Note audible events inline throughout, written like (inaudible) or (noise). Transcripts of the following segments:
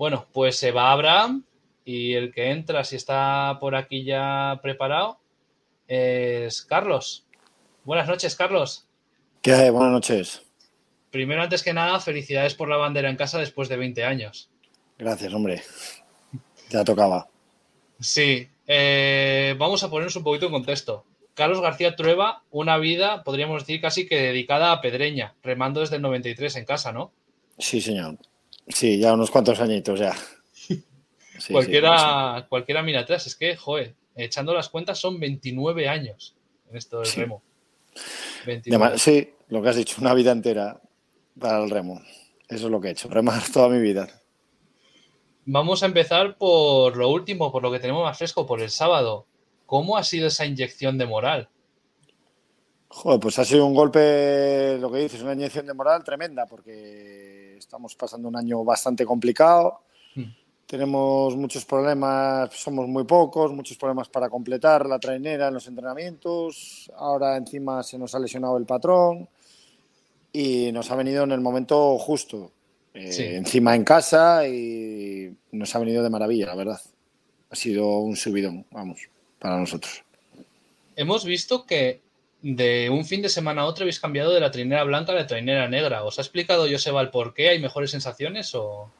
Bueno, pues se va Abraham y el que entra, si está por aquí ya preparado, es Carlos. Buenas noches, Carlos. ¿Qué hay? Buenas noches. Primero, antes que nada, felicidades por la bandera en casa después de 20 años. Gracias, hombre. Ya tocaba. Sí, eh, vamos a ponernos un poquito en contexto. Carlos García Trueba, una vida, podríamos decir casi que dedicada a Pedreña, remando desde el 93 en casa, ¿no? Sí, señor. Sí, ya unos cuantos añitos ya. (laughs) cualquiera, cualquiera mira atrás, es que, joder, echando las cuentas son 29 años en esto del remo. Sí, lo que has dicho, una vida entera para el remo. Eso es lo que he hecho, remar toda mi vida. Vamos a empezar por lo último, por lo que tenemos más fresco, por el sábado. ¿Cómo ha sido esa inyección de moral? Joder, pues ha sido un golpe, lo que dices, una inyección de moral tremenda, porque estamos pasando un año bastante complicado. Hmm. Tenemos muchos problemas, somos muy pocos, muchos problemas para completar la trainera en los entrenamientos. Ahora encima se nos ha lesionado el patrón y nos ha venido en el momento justo. Eh, encima en casa y nos ha venido de maravilla, la verdad. Ha sido un subidón, vamos, para nosotros. Hemos visto que de un fin de semana a otro habéis cambiado de la trinera blanca a la trinera negra. ¿Os ha explicado Joseba el por qué? ¿Hay mejores sensaciones o...?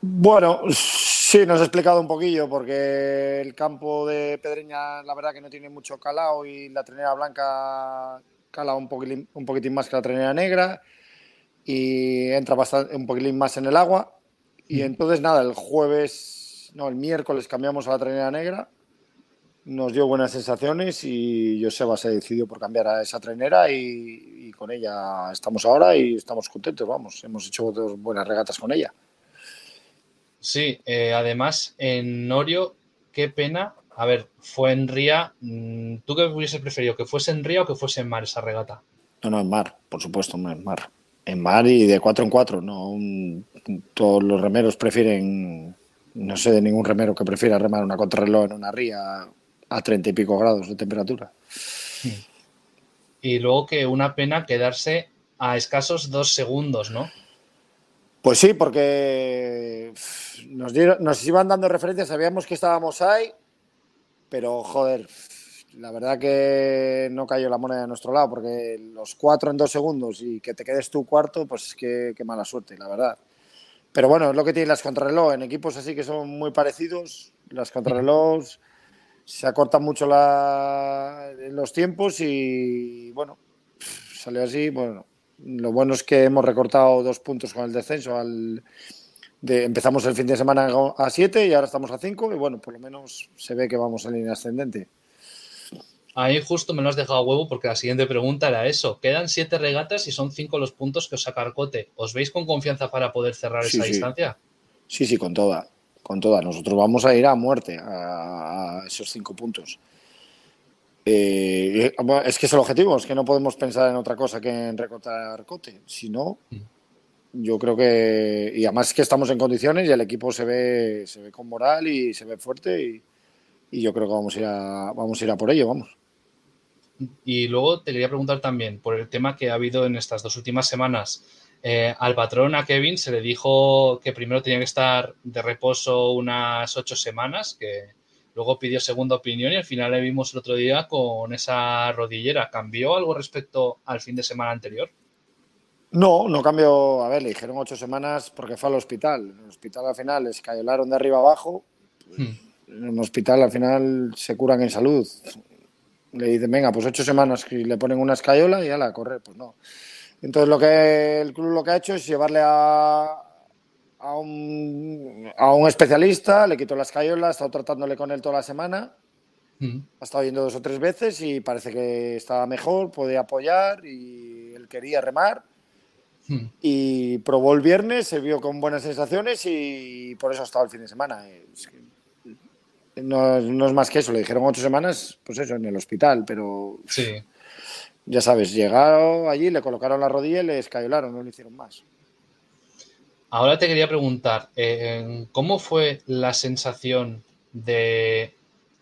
Bueno, sí, nos ha explicado un poquillo porque el campo de Pedreña la verdad que no tiene mucho calao y la trinera blanca cala un poquitín, un poquitín más que la trinera negra y entra bastante, un poquitín más en el agua. Y mm. entonces nada, el jueves, no, el miércoles cambiamos a la trinera negra nos dio buenas sensaciones y Joseba se decidió por cambiar a esa trainera y, con ella estamos ahora y estamos contentos, vamos, hemos hecho dos buenas regatas con ella. Sí, eh, además en Norio, qué pena, a ver, fue en Ría, mm, ¿tú qué hubiese preferido, que fuese en Ría o que fuese en mar esa regata? No, no, en mar, por supuesto, en mar. En mar y de cuatro en cuatro, no, todos los remeros prefieren, no sé de ningún remero que prefiera remar una contrarreloj en una ría a treinta y pico grados de temperatura. Y luego que una pena quedarse a escasos dos segundos, ¿no? Pues sí, porque nos, nos iban dando referencias, sabíamos que estábamos ahí, pero joder, la verdad que no cayó la moneda de nuestro lado, porque los cuatro en dos segundos y que te quedes tú cuarto, pues qué, qué mala suerte, la verdad. Pero bueno, es lo que tienen las contrarreloj, en equipos así que son muy parecidos, las contrarreloj se acortan mucho los tiempos y bueno, salió así. Bueno, lo bueno es que hemos recortado dos puntos con el descenso. Al, empezamos el fin de semana a siete y ahora estamos a cinco y bueno, por lo menos se ve que vamos en línea ascendente. Ahí justo me lo has dejado a huevo porque la siguiente pregunta era eso. Quedan siete regatas y son cinco los puntos que os saca Arcote. ¿Os veis con confianza para poder cerrar esa distancia? Sí, sí, con toda con todas. Nosotros vamos a ir a muerte a, esos cinco puntos. Eh, es que es el objetivo, es que no podemos pensar en otra cosa que en recortar cote. Si no, yo creo que. Y además que estamos en condiciones y el equipo se ve, se ve con moral y se ve fuerte y, y yo creo que vamos a, ir a, vamos a ir a por ello, vamos. Y luego te quería preguntar también por el tema que ha habido en estas dos últimas semanas eh, al patrón, a Kevin, se le dijo que primero tenía que estar de reposo unas ocho semanas, que luego pidió segunda opinión y al final le vimos el otro día con esa rodillera. ¿Cambió algo respecto al fin de semana anterior? No, no cambió. A ver, le dijeron ocho semanas porque fue al hospital. En el hospital al final les escayolaron de arriba abajo. Hmm. En el hospital al final se curan en salud. Le dicen, venga, pues ocho semanas y le ponen una escayola y ya la correr. Pues no. Entonces lo que el club lo que ha hecho es llevarle a, a, un, a un especialista, le quitó las cayolas, ha estado tratándole con él toda la semana, mm. ha estado yendo dos o tres veces y parece que estaba mejor, podía apoyar y él quería remar. Mm. Y probó el viernes, se vio con buenas sensaciones y por eso ha estado el fin de semana. no, no, es más que eso, le dijeron ocho semanas, pues eso, en el hospital, pero... Sí ya sabes, llegaron allí, le colocaron la rodilla y le escayolaron, no le hicieron más. Ahora te quería preguntar, eh, ¿cómo fue la sensación de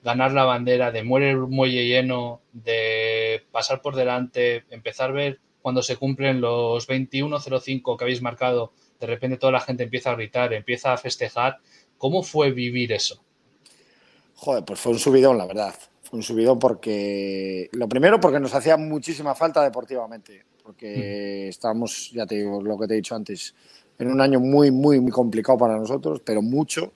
ganar la bandera, de muere el muelle lleno, de pasar por delante, empezar a ver cuando se cumplen los 21.05 que habéis marcado, de repente toda la gente empieza a gritar, empieza a festejar. ¿Cómo fue vivir eso? Joder, pues fue un subidón, la verdad. Un subidón porque, lo primero, porque nos hacía muchísima falta deportivamente, porque mm. estábamos, ya te digo lo que te he dicho antes, en un año muy, muy, muy complicado para nosotros, pero mucho.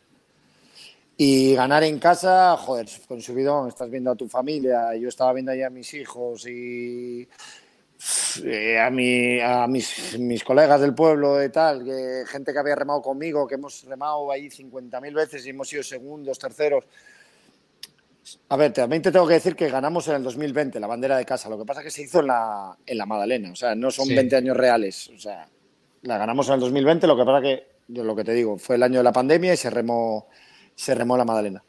Y ganar en casa, joder, con subidón, estás viendo a tu familia, yo estaba viendo ahí a mis hijos y eh, a, mi, a mis, mis, colegas del pueblo y tal, que gente que había remado conmigo, que hemos remado ahí 50.000 veces y hemos sido segundos, terceros. A ver, también te tengo que decir que ganamos en el 2020 la bandera de casa. Lo que pasa es que se hizo en la, en la Madalena, o sea, no son 20 años reales. O sea, la ganamos en el 2020, lo que pasa que, yo lo que te digo, fue el año de la pandemia y se remó, se remó la Madalena.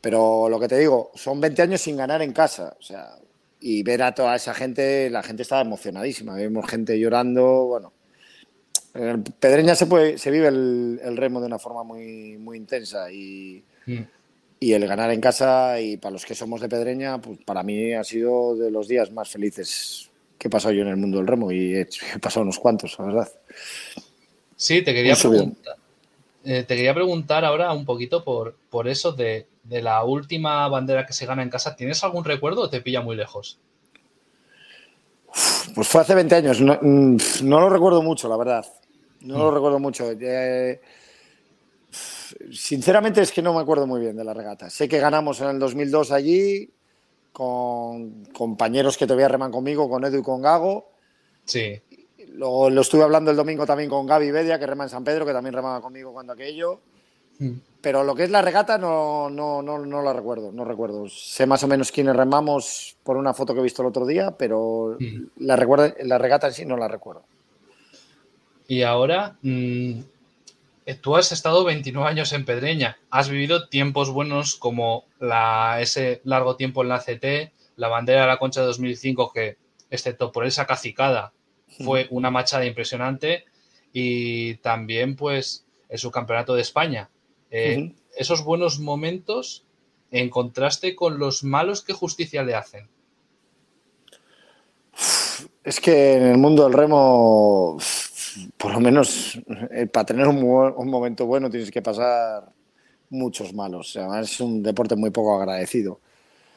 Pero lo que te digo, son 20 años sin ganar en casa. O sea, y ver a toda esa gente, la gente estaba emocionadísima. Vimos gente llorando, bueno. En Pedreña se, puede, se vive el, remo de una forma muy, muy intensa y, mm. Y el ganar en casa y para los que somos de Pedreña, pues para mí ha sido de los días más felices que he pasado yo en el mundo del remo y he, (laughs) pasado unos cuantos, la verdad. Sí, te quería preguntar. Eh, te quería preguntar ahora un poquito por, por eso de, de la última bandera que se gana en casa, ¿tienes algún recuerdo o te pilla muy lejos? Pues fue hace 20 años, no, mm, lo recuerdo mucho, la verdad. No lo mm. recuerdo mucho. Eh, sinceramente es que no me acuerdo muy bien de la regata. Sé que ganamos en el 2002 allí con compañeros que todavía reman conmigo, con Edu y con Gago. Sí. Lo, lo estuve hablando el domingo también con Gaby Bedia, que rema en San Pedro, que también remaba conmigo cuando aquello. Mm. Pero lo que es la regata no, no, no, no la recuerdo, no recuerdo. Sé más o menos quiénes remamos por una foto que he visto el otro día, pero mm. la, recuerdo, la regata en sí no la recuerdo. Y ahora, mm, tú has estado 29 años en Pedreña, has vivido tiempos buenos como la, ese largo tiempo en la CT, la bandera de la Concha de 2005, que excepto por esa cacicada fue una machada impresionante, y también pues el subcampeonato de España. Eh, esos buenos momentos en contraste con los malos que justicia le hacen. Es que en el mundo del remo, por lo menos eh, para tener un, momento bueno tienes que pasar muchos malos. Además es un deporte muy poco agradecido.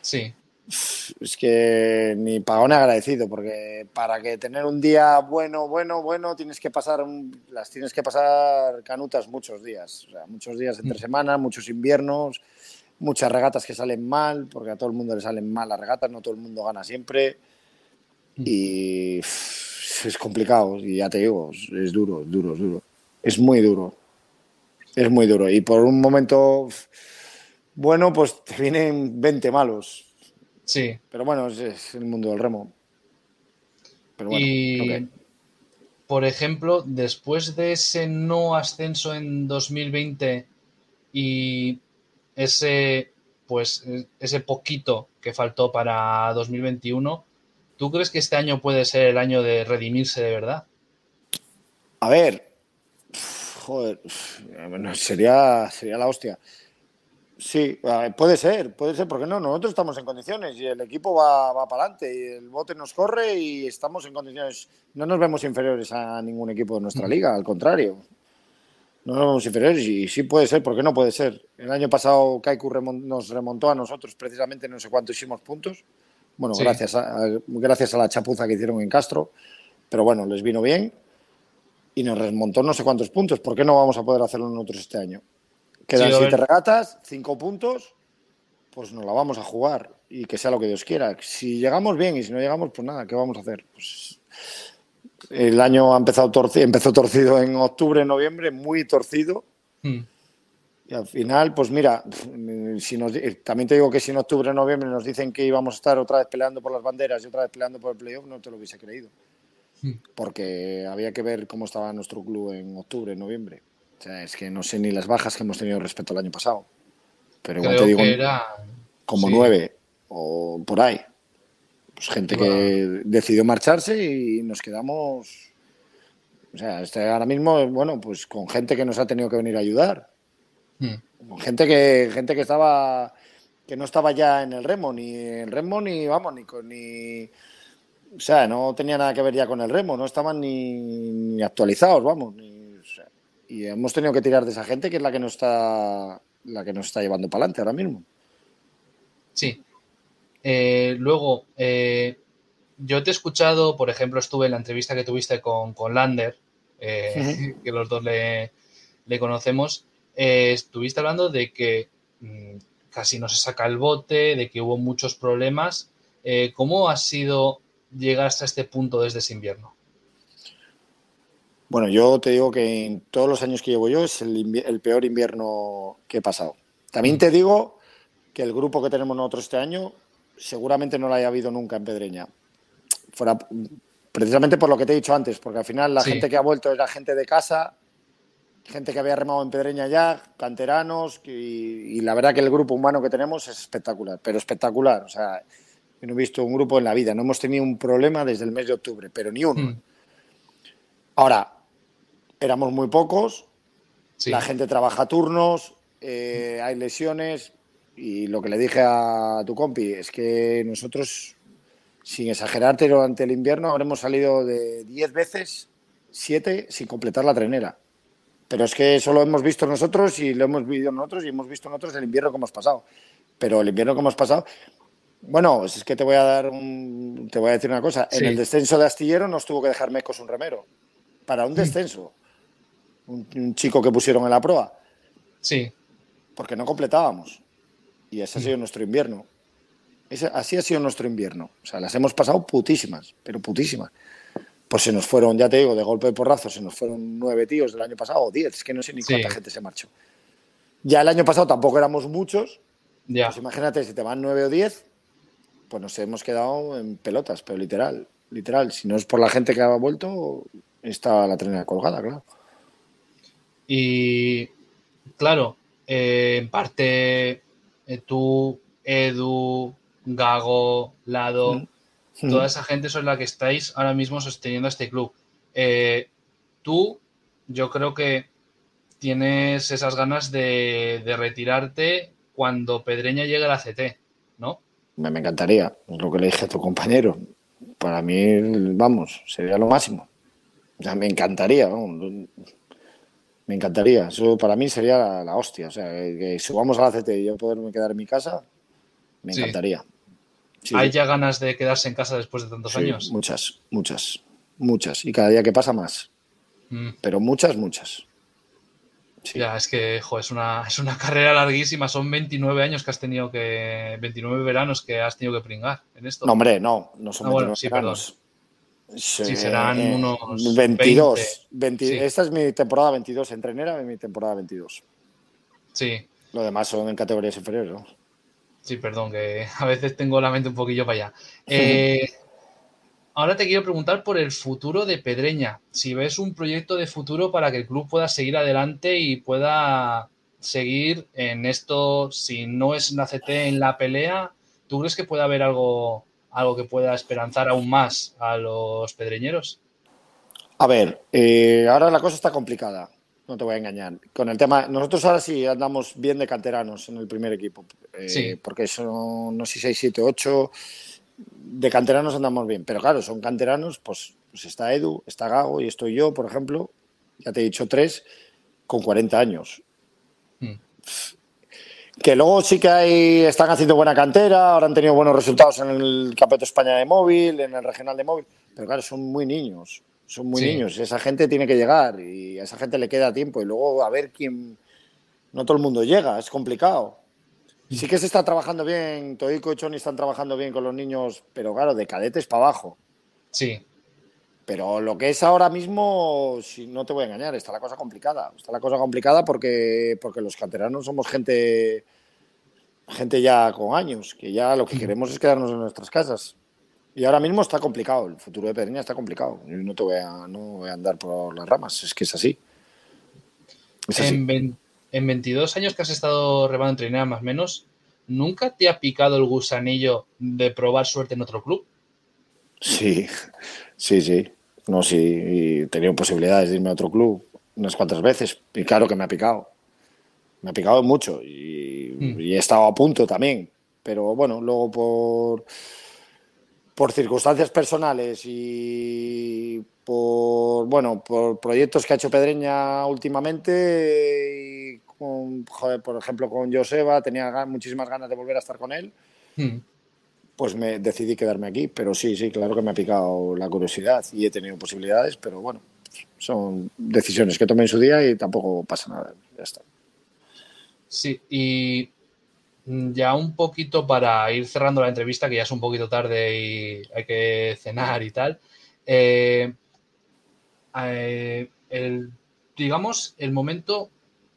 Sí es que ni pagón agradecido, porque para que tener un día bueno, bueno, bueno, tienes que pasar, las tienes que pasar canutas muchos días, o sea, muchos días entre mm. semana, muchos inviernos, muchas regatas que salen mal, porque a todo el mundo le salen mal las regatas, no todo el mundo gana siempre, mm. y es complicado, y ya te digo, es duro, es duro, es duro, es muy duro, es muy duro, y por un momento bueno, pues te vienen 20 malos, Sí. Pero bueno, es, el mundo del remo. y, por ejemplo, después de ese no ascenso en 2020 y ese, pues, ese poquito que faltó para 2021, ¿tú crees que este año puede ser el año de redimirse de verdad? A ver, joder, sería, sería la hostia. Sí, puede ser, puede ser, porque no, nosotros estamos en condiciones y el equipo va, va para adelante y el bote nos corre y estamos en condiciones, no nos vemos inferiores a ningún equipo de nuestra liga, al contrario, no nos vemos inferiores y sí puede ser, ¿por qué no puede ser? El año pasado Kaiku nos remontó a nosotros precisamente no sé cuánto hicimos puntos, bueno, gracias, a, gracias a la chapuza que hicieron en Castro, pero bueno, les vino bien y nos remontó no sé cuántos puntos, ¿por qué no vamos a poder hacerlo nosotros este año? Quedan siete regatas, cinco puntos, pues nos la vamos a jugar y que sea lo que Dios quiera. Si llegamos bien y si no llegamos, pues nada, ¿qué vamos a hacer? Pues el año ha empezado torcido, empezó torcido en octubre, noviembre, muy torcido. Hmm. Y al final, pues mira, si nos, también te digo que si en octubre, noviembre nos dicen que íbamos a estar otra vez peleando por las banderas y otra vez peleando por el playoff, no te lo hubiese creído. Hmm. Porque había que ver cómo estaba nuestro club en octubre, noviembre. O sea, es que no sé ni las bajas que hemos tenido respecto al año pasado. Pero igual te digo, como nueve o por ahí. Pues gente que decidió marcharse y nos quedamos. O sea, este ahora mismo, bueno, pues con gente que nos ha tenido que venir a ayudar. Hmm. Gente que, gente que estaba que no estaba ya en el remo, ni en remo, ni vamos, ni con ni. O sea, no tenía nada que ver ya con el remo, no estaban ni, actualizados, vamos, ni y hemos tenido que tirar de esa gente que es la que nos está, la que nos está llevando para adelante ahora mismo. Sí. Eh, luego, eh, yo te he escuchado, por ejemplo, estuve en la entrevista que tuviste con, con Lander, eh, (laughs) que los dos le, conocemos, estuviste hablando de que mm, casi no se saca el bote, de que hubo muchos problemas. ¿Cómo ha sido llegar hasta este punto desde ese invierno? Bueno, yo te digo que en todos los años que llevo yo es el, peor invierno que he pasado. También te digo que el grupo que tenemos nosotros este año seguramente no lo haya habido nunca en Pedreña. Fuera, precisamente por lo que te he dicho antes, porque al final la gente que ha vuelto era gente de casa, gente que había remado en Pedreña ya, canteranos, y, la verdad que el grupo humano que tenemos es espectacular, pero espectacular. O sea, yo no he visto un grupo en la vida, no hemos tenido un problema desde el mes de octubre, pero ni uno. Mm. Ahora, éramos muy pocos, la gente trabaja turnos, eh, hay lesiones y lo que le dije a tu compi es que nosotros, sin exagerarte, durante el invierno habremos salido de 10 veces, 7 sin completar la trenera. Pero es que eso lo hemos visto nosotros y lo hemos vivido nosotros y hemos visto nosotros el invierno que hemos pasado. Pero el invierno que hemos pasado, bueno, es que te voy a dar un, te voy a decir una cosa. En el descenso de Astillero nos tuvo que dejar Mecos un remero para un descenso un, chico que pusieron en la proa. Sí. Porque no completábamos. Y ese ha sido nuestro invierno. Ese, así ha sido nuestro invierno. O sea, las hemos pasado putísimas, pero putísimas. Pues se nos fueron, ya te digo, de golpe de porrazo, se nos fueron nueve tíos del año pasado, o diez, es que no sé ni cuánta gente se marchó. Ya el año pasado tampoco éramos muchos. Ya. Pues imagínate, si te van nueve o diez, pues nos hemos quedado en pelotas, pero literal, literal. Si no es por la gente que ha vuelto, está la trenera colgada, claro. Y claro, eh, en parte eh, tú, Edu, Gago, Lado, mm. Toda esa gente son la que estáis ahora mismo sosteniendo este club. Eh, tú, yo creo que tienes esas ganas de, retirarte cuando Pedreña llegue a la CT, ¿no? Me, encantaría, es lo que le dije a tu compañero. Para mí, vamos, sería lo máximo. O sea, me encantaría. Me encantaría. Eso para mí sería la, hostia. O sea, que, subamos a la CT y yo poderme quedar en mi casa, me encantaría. ¿Hay ya ganas de quedarse en casa después de tantos años? Muchas, muchas, muchas. Y cada día que pasa más. Mm. Pero muchas, muchas. Ya, es que es, una, es una (laughs) carrera larguísima. Son 29 años que has tenido que. 29 veranos que has tenido que pringar en esto. No, hombre, no. No son ah, sí, Perdón. Sí, serán eh, unos 22. Esta es mi temporada 22 en trenera, mi temporada 22. Sí. Lo demás son en categorías inferiores, ¿no? Sí, perdón, que (laughs) a veces tengo la mente un poquillo para allá. Eh, ahora te quiero preguntar por el futuro de Pedreña. Si ves un proyecto de futuro para que el club pueda seguir adelante y pueda seguir en esto, si no es la CT en la pelea, ¿tú crees que puede haber algo algo que pueda esperanzar aún más a los pedreñeros? A ver, eh, ahora la cosa está complicada, no te voy a engañar. Con el tema, nosotros ahora sí andamos bien de canteranos en el primer equipo, eh, sí. porque son, no sé, 6, 7, 8, de canteranos andamos bien, pero claro, son canteranos, pues, pues está Edu, está Gago y estoy yo, por ejemplo, ya te he dicho tres, con 40 años. Hmm. Que luego sí que hay, están haciendo buena cantera, ahora han tenido buenos resultados en el Campeonato España de Móvil, en el Regional de Móvil, pero claro, son muy niños, son muy niños. Esa gente tiene que llegar y a esa gente le queda tiempo y luego a ver quién. No todo el mundo llega, es complicado. Sí que se está trabajando bien, Toico y Choni están trabajando bien con los niños, pero claro, de cadetes para abajo. Sí. Pero lo que es ahora mismo, si no te voy a engañar, está la cosa complicada. Está la cosa complicada porque, porque los canteranos somos gente, gente ya con años, que ya lo que queremos es quedarnos en nuestras casas. Y ahora mismo está complicado, el futuro de Pedreña está complicado. no te voy a, no voy a andar por las ramas, es que es así. En, 22 años que has estado remando en trinidad más o menos, ¿nunca te ha picado el gusanillo de probar suerte en otro club? Sí, sí, sí. No, sí, he tenido posibilidades de irme a otro club unas cuantas veces y claro que me ha picado. Me ha picado mucho y, hmm. he estado a punto también. Pero bueno, luego por, por circunstancias personales y por, bueno, por proyectos que ha hecho Pedreña últimamente y con, joder, por ejemplo, con Joseba, tenía muchísimas ganas de volver a estar con él. Hmm. Pues me decidí quedarme aquí, pero sí, sí, claro que me ha picado la curiosidad y he tenido posibilidades, pero bueno, son decisiones que tomé en su día y tampoco pasa nada, ya está. Sí, y ya un poquito para ir cerrando la entrevista, que ya es un poquito tarde y hay que cenar y tal. Eh, eh, el, digamos, el momento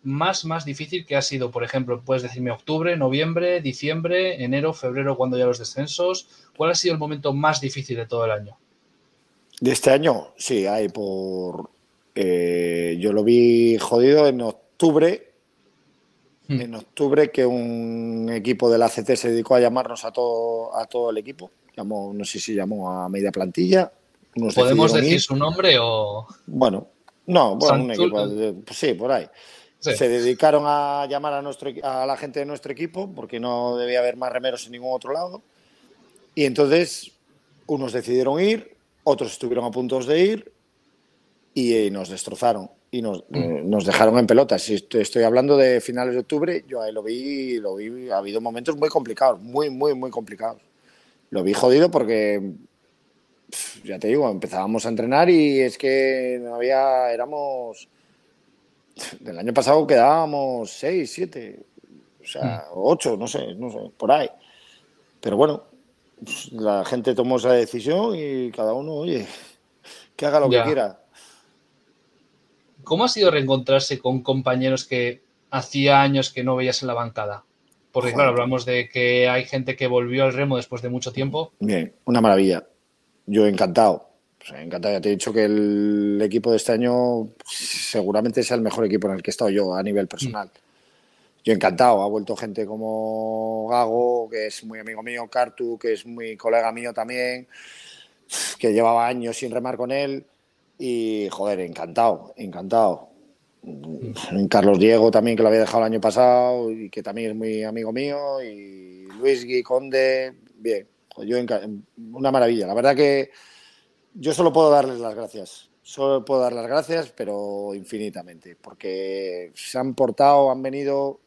más, más difícil que ha sido, por ejemplo, puedes decirme octubre, noviembre, diciembre, enero, febrero, cuando ya los descensos. ¿Cuál ha sido el momento más difícil de todo el año? De este año, sí, hay por. Eh, yo lo vi jodido en octubre. Hmm. En octubre, que un equipo del ACT se dedicó a llamarnos a todo, a todo el equipo. Llamó, no sé si llamó a media plantilla. ¿Podemos decir su nombre o.? Bueno, no, bueno, un equipo. Pues sí, por ahí. Se dedicaron a llamar a, nuestro, a la gente de nuestro equipo porque no debía haber más remeros en ningún otro lado. Y entonces unos decidieron ir, otros estuvieron a punto de ir y, eh, nos destrozaron y nos, mm. eh, nos, dejaron en pelotas. Si estoy, hablando de finales de octubre, yo ahí lo vi, lo vi, ha habido momentos muy complicados, muy, muy, muy complicados. Lo vi jodido porque, ya te digo, empezábamos a entrenar y es que no había, éramos del año pasado quedábamos seis, siete, o sea, mm. ocho, no sé, no sé, por ahí. Pero bueno, pues, la gente tomó esa decisión y cada uno, oye, que haga lo que quiera. ¿Cómo ha sido reencontrarse con compañeros que hacía años que no veías en la bancada? Porque claro, hablamos de que hay gente que volvió al remo después de mucho tiempo. Bien, una maravilla. Yo encantado. encantado. Ya te he dicho que el equipo de este año seguramente es el mejor equipo en el que he estado yo a nivel personal. Yo encantado. Ha vuelto gente como Gago, que es muy amigo mío, Cartu, que es muy colega mío también, que llevaba años sin remar con él. Y, joder, encantado, encantado. Carlos Diego también, que lo había dejado el año pasado y que también es muy amigo mío. Y Luis Gui Conde, bien. Yo una maravilla. La verdad que yo solo puedo darles las gracias. Solo puedo dar las gracias, pero infinitamente, porque se han portado, han venido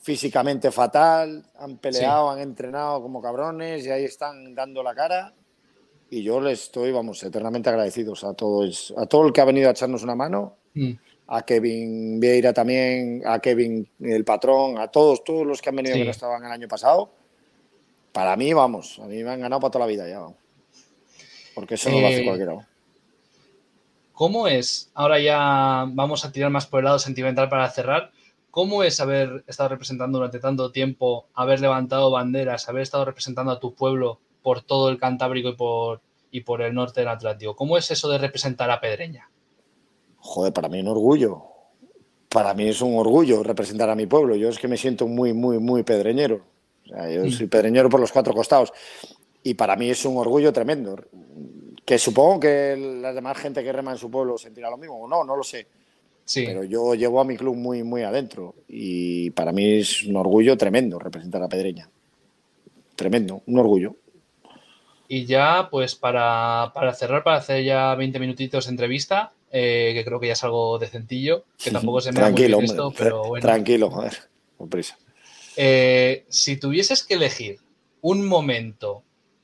físicamente fatal, han peleado, han entrenado como cabrones y ahí están dando la cara. Y yo les estoy, vamos, eternamente agradecidos a todos, a todo el que ha venido a echarnos una mano, mm. a Kevin Vieira también, a Kevin el patrón, a todos, todos los que han venido que no estaban el año pasado. Para mí, vamos, a mí me han ganado para toda la vida ya, Porque eso no lo hace eh, cualquiera. ¿Cómo es? Ahora ya vamos a tirar más por el lado sentimental para cerrar. ¿Cómo es haber estado representando durante tanto tiempo, haber levantado banderas, haber estado representando a tu pueblo por todo el Cantábrico y por, y por el norte del Atlántico? ¿Cómo es eso de representar a Pedreña? Joder, para mí es un orgullo. Para mí es un orgullo representar a mi pueblo. Yo es que me siento muy, muy, muy pedreñero. yo mm. soy pedreñero por los cuatro costados. Y para mí es un orgullo tremendo. Que supongo que la demás gente que rema en su pueblo sentirá lo mismo. No, no lo sé pero yo llevo a mi club muy, muy adentro y para mí es un orgullo tremendo representar a Pedreña. Tremendo, un orgullo. Y ya, pues para, cerrar, para hacer ya 20 minutitos de entrevista, eh, que creo que ya es algo decentillo, que tampoco se me Tranquilo, muy esto, pero bueno. Tranquilo, joder, con prisa. Eh, si tuvieses que elegir un momento,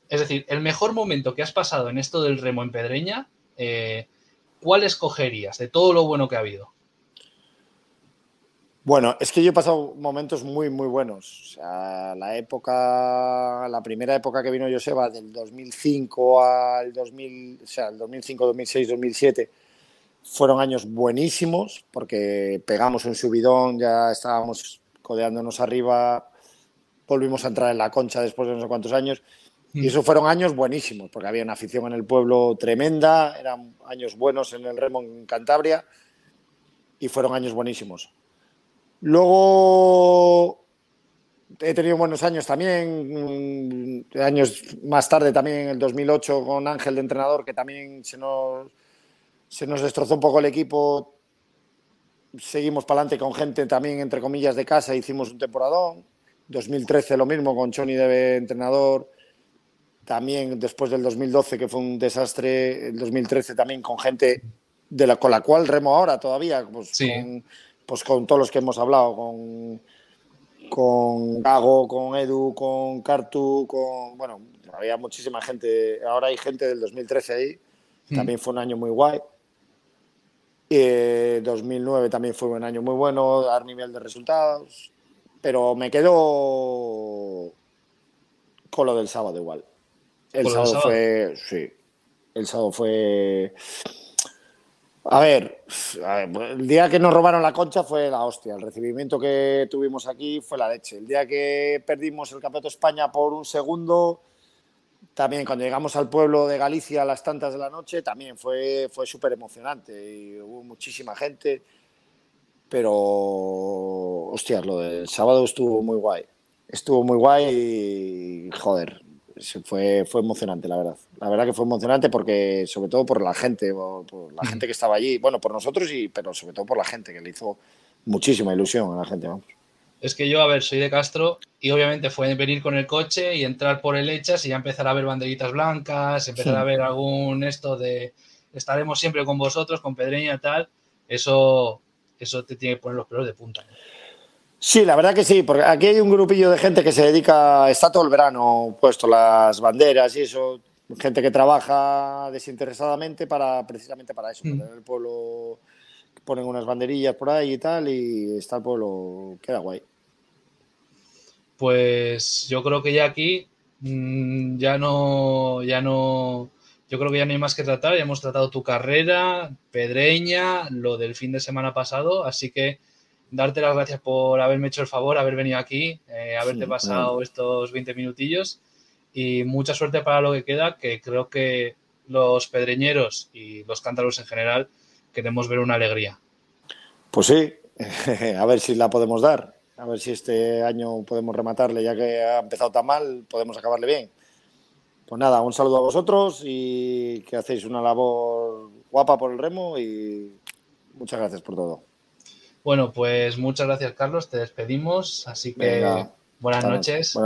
es decir, el mejor momento que has pasado en esto del remo en Pedreña, eh, ¿cuál escogerías de todo lo bueno que ha habido? Bueno, es que yo he pasado momentos muy, muy buenos. O sea, la época, la primera época que vino Joseba, del 2005 al 2000, o sea, el 2005, 2006, 2007, fueron años buenísimos porque pegamos un subidón, ya estábamos codeándonos arriba, volvimos a entrar en la concha después de no sé cuántos años y esos fueron años buenísimos, porque había una afición en el pueblo tremenda, eran años buenos en el remo en Cantabria y fueron años buenísimos. Luego he tenido buenos años también, mm, años más tarde también en el 2008 con Ángel de entrenador, que también se nos, se nos destrozó un poco el equipo. Seguimos para adelante con gente también, entre comillas, de casa, hicimos un temporadón. 2013 lo mismo con Choni de entrenador también después del 2012, que fue un desastre, el 2013 también con gente de la, con la cual remo ahora todavía, pues, con, pues con todos los que hemos hablado, con, con Gago, con Edu, con Cartu, con, bueno, había muchísima gente, ahora hay gente del 2013 ahí, hmm. también fue un año muy guay. Eh, 2009 también fue un año muy bueno, dar nivel de resultados, pero me quedo con lo del sábado igual. El sábado, fue. Sí. El sábado fue. A ver, el día que nos robaron la concha fue la hostia. El recibimiento que tuvimos aquí fue la leche. El día que perdimos el Campeonato de España por un segundo, también cuando llegamos al pueblo de Galicia a las tantas de la noche, también fue, fue súper emocionante. Y hubo muchísima gente. Pero, hostia, lo del sábado estuvo muy guay. Estuvo muy guay y, joder, fue, fue emocionante, la verdad. La verdad que fue emocionante porque, sobre todo por la gente, por la gente que estaba allí, bueno, por nosotros, y, pero sobre todo por la gente, que le hizo muchísima ilusión a la gente, vamos. Es que yo, a ver, soy de Castro y obviamente fue venir con el coche y entrar por el Hechas y ya empezar a ver banderitas blancas, empezar a ver algún esto de estaremos siempre con vosotros, con Pedreña y tal. Eso, eso te tiene que poner los pelos de punta. Sí, la verdad que sí, porque aquí hay un grupillo de gente que se dedica, está todo el verano puesto las banderas y eso, gente que trabaja desinteresadamente para precisamente para eso, mm. el pueblo ponen unas banderillas por ahí y tal y está el pueblo, queda guay. Pues yo creo que ya aquí mm, ya no, ya no, yo creo que ya no hay más que tratar, ya hemos tratado tu carrera, Pedreña, lo del fin de semana pasado, así que darte las gracias por haberme hecho el favor, haber venido aquí, eh, haberte pasado estos 20 minutillos y mucha suerte para lo que queda, que creo que los pedreñeros y los cántaros en general queremos ver una alegría. Pues sí, (laughs) a ver si la podemos dar, a ver si este año podemos rematarle, ya que ha empezado tan mal, podemos acabarle bien. Pues nada, un saludo a vosotros y que hacéis una labor guapa por el remo y muchas gracias por todo. Bueno, pues muchas gracias, Carlos. Te despedimos. Así que buenas noches.